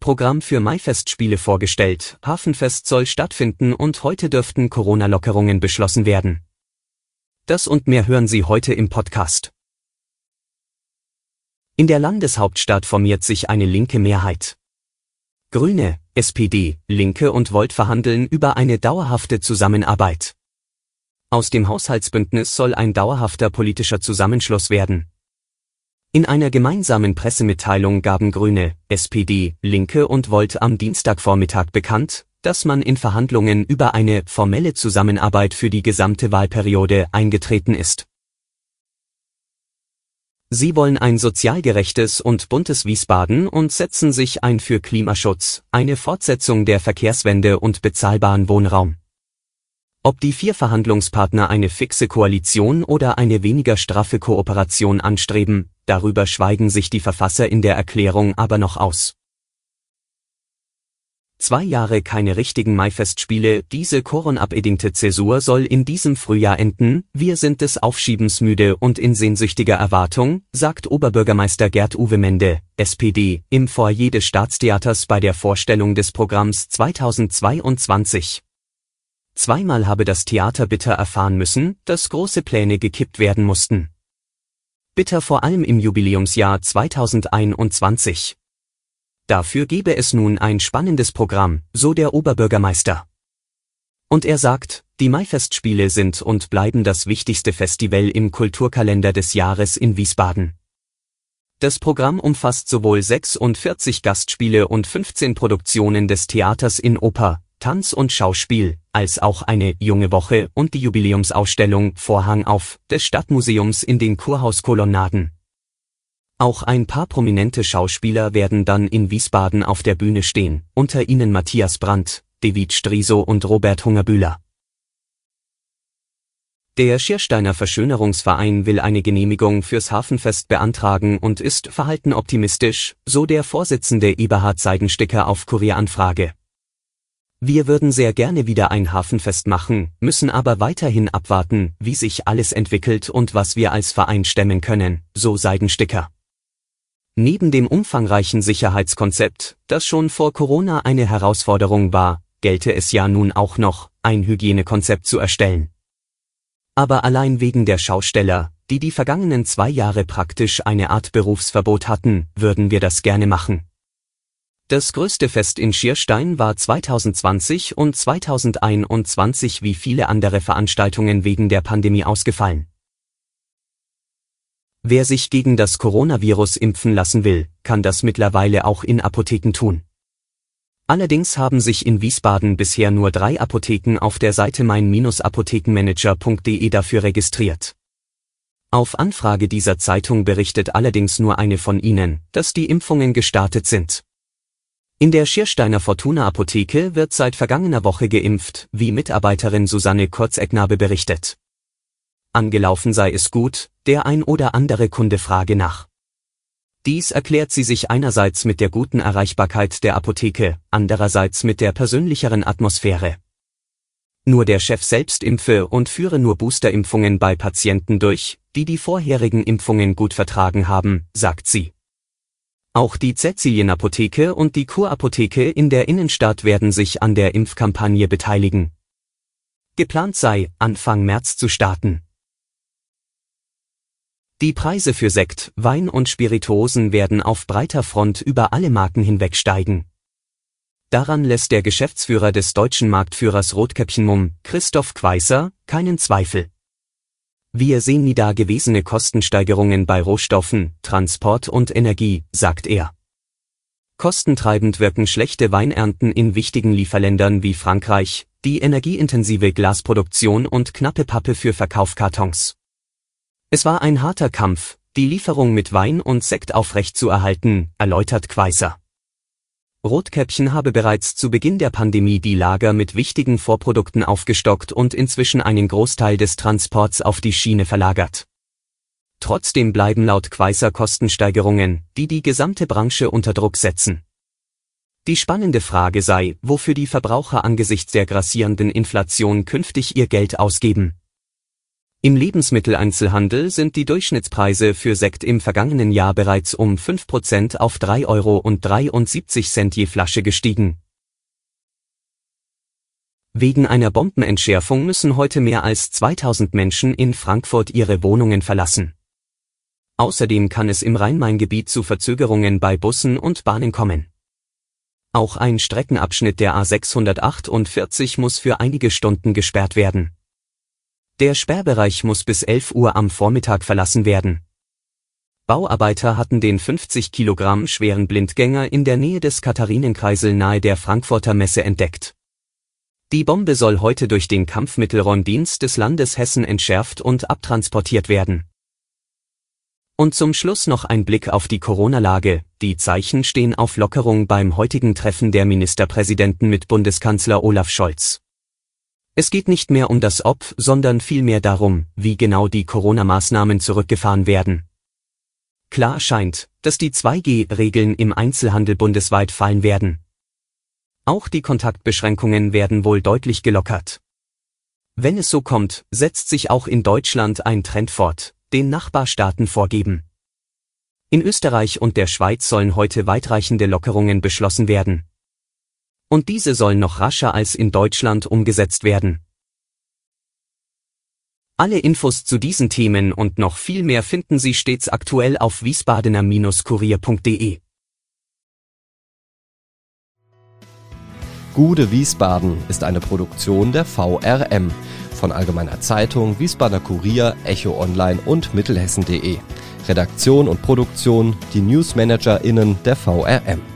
Programm für Maifestspiele vorgestellt, Hafenfest soll stattfinden und heute dürften Corona-Lockerungen beschlossen werden. Das und mehr hören Sie heute im Podcast. In der Landeshauptstadt formiert sich eine linke Mehrheit. Grüne, SPD, Linke und Volt verhandeln über eine dauerhafte Zusammenarbeit. Aus dem Haushaltsbündnis soll ein dauerhafter politischer Zusammenschluss werden. In einer gemeinsamen Pressemitteilung gaben Grüne, SPD, Linke und Volt am Dienstagvormittag bekannt, dass man in Verhandlungen über eine formelle Zusammenarbeit für die gesamte Wahlperiode eingetreten ist. Sie wollen ein sozial gerechtes und buntes Wiesbaden und setzen sich ein für Klimaschutz, eine Fortsetzung der Verkehrswende und bezahlbaren Wohnraum. Ob die vier Verhandlungspartner eine fixe Koalition oder eine weniger straffe Kooperation anstreben, darüber schweigen sich die Verfasser in der Erklärung aber noch aus. Zwei Jahre keine richtigen Maifestspiele, diese Koronabedingte Zäsur soll in diesem Frühjahr enden, wir sind des Aufschiebens müde und in sehnsüchtiger Erwartung, sagt Oberbürgermeister Gerd Uwe Mende, SPD, im Foyer des Staatstheaters bei der Vorstellung des Programms 2022. Zweimal habe das Theater bitter erfahren müssen, dass große Pläne gekippt werden mussten. Bitter vor allem im Jubiläumsjahr 2021. Dafür gebe es nun ein spannendes Programm, so der Oberbürgermeister. Und er sagt, die Maifestspiele sind und bleiben das wichtigste Festival im Kulturkalender des Jahres in Wiesbaden. Das Programm umfasst sowohl 46 Gastspiele und 15 Produktionen des Theaters in Oper, Tanz und Schauspiel, als auch eine junge Woche und die Jubiläumsausstellung Vorhang auf des Stadtmuseums in den Kurhauskolonnaden. Auch ein paar prominente Schauspieler werden dann in Wiesbaden auf der Bühne stehen, unter ihnen Matthias Brandt, David Striso und Robert Hungerbühler. Der Schiersteiner Verschönerungsverein will eine Genehmigung fürs Hafenfest beantragen und ist verhalten optimistisch, so der Vorsitzende Eberhard Seidensticker auf Kurieranfrage. Wir würden sehr gerne wieder ein Hafenfest machen, müssen aber weiterhin abwarten, wie sich alles entwickelt und was wir als Verein stemmen können, so Seidensticker. Neben dem umfangreichen Sicherheitskonzept, das schon vor Corona eine Herausforderung war, gelte es ja nun auch noch, ein Hygienekonzept zu erstellen. Aber allein wegen der Schausteller, die die vergangenen zwei Jahre praktisch eine Art Berufsverbot hatten, würden wir das gerne machen. Das größte Fest in Schierstein war 2020 und 2021 wie viele andere Veranstaltungen wegen der Pandemie ausgefallen. Wer sich gegen das Coronavirus impfen lassen will, kann das mittlerweile auch in Apotheken tun. Allerdings haben sich in Wiesbaden bisher nur drei Apotheken auf der Seite mein-apothekenmanager.de dafür registriert. Auf Anfrage dieser Zeitung berichtet allerdings nur eine von ihnen, dass die Impfungen gestartet sind. In der Schiersteiner Fortuna Apotheke wird seit vergangener Woche geimpft, wie Mitarbeiterin Susanne Kurzecknabe berichtet. Angelaufen sei es gut, der ein oder andere Kunde frage nach. Dies erklärt sie sich einerseits mit der guten Erreichbarkeit der Apotheke, andererseits mit der persönlicheren Atmosphäre. Nur der Chef selbst impfe und führe nur Boosterimpfungen bei Patienten durch, die die vorherigen Impfungen gut vertragen haben, sagt sie. Auch die Cäcilien-Apotheke und die Kurapotheke in der Innenstadt werden sich an der Impfkampagne beteiligen. Geplant sei, Anfang März zu starten. Die Preise für Sekt, Wein und Spirituosen werden auf breiter Front über alle Marken hinweg steigen. Daran lässt der Geschäftsführer des deutschen Marktführers Rotkäppchen Mumm, Christoph Queiser, keinen Zweifel. Wir sehen nie dagewesene Kostensteigerungen bei Rohstoffen, Transport und Energie, sagt er. Kostentreibend wirken schlechte Weinernten in wichtigen Lieferländern wie Frankreich, die energieintensive Glasproduktion und knappe Pappe für Verkaufkartons. Es war ein harter Kampf, die Lieferung mit Wein und Sekt aufrechtzuerhalten, erläutert Quaiser. Rotkäppchen habe bereits zu Beginn der Pandemie die Lager mit wichtigen Vorprodukten aufgestockt und inzwischen einen Großteil des Transports auf die Schiene verlagert. Trotzdem bleiben laut Quaiser Kostensteigerungen, die die gesamte Branche unter Druck setzen. Die spannende Frage sei, wofür die Verbraucher angesichts der grassierenden Inflation künftig ihr Geld ausgeben. Im Lebensmitteleinzelhandel sind die Durchschnittspreise für Sekt im vergangenen Jahr bereits um 5% auf 3,73 Euro je Flasche gestiegen. Wegen einer Bombenentschärfung müssen heute mehr als 2000 Menschen in Frankfurt ihre Wohnungen verlassen. Außerdem kann es im Rhein-Main-Gebiet zu Verzögerungen bei Bussen und Bahnen kommen. Auch ein Streckenabschnitt der A648 muss für einige Stunden gesperrt werden. Der Sperrbereich muss bis 11 Uhr am Vormittag verlassen werden. Bauarbeiter hatten den 50 Kilogramm schweren Blindgänger in der Nähe des Katharinenkreisel nahe der Frankfurter Messe entdeckt. Die Bombe soll heute durch den Kampfmittelräumdienst des Landes Hessen entschärft und abtransportiert werden. Und zum Schluss noch ein Blick auf die Corona-Lage. Die Zeichen stehen auf Lockerung beim heutigen Treffen der Ministerpräsidenten mit Bundeskanzler Olaf Scholz. Es geht nicht mehr um das Ob, sondern vielmehr darum, wie genau die Corona-Maßnahmen zurückgefahren werden. Klar scheint, dass die 2G-Regeln im Einzelhandel bundesweit fallen werden. Auch die Kontaktbeschränkungen werden wohl deutlich gelockert. Wenn es so kommt, setzt sich auch in Deutschland ein Trend fort, den Nachbarstaaten vorgeben. In Österreich und der Schweiz sollen heute weitreichende Lockerungen beschlossen werden. Und diese sollen noch rascher als in Deutschland umgesetzt werden. Alle Infos zu diesen Themen und noch viel mehr finden Sie stets aktuell auf wiesbadener-kurier.de. Gude Wiesbaden ist eine Produktion der VRM von Allgemeiner Zeitung, Wiesbadener Kurier, Echo Online und Mittelhessen.de. Redaktion und Produktion die NewsmanagerInnen der VRM.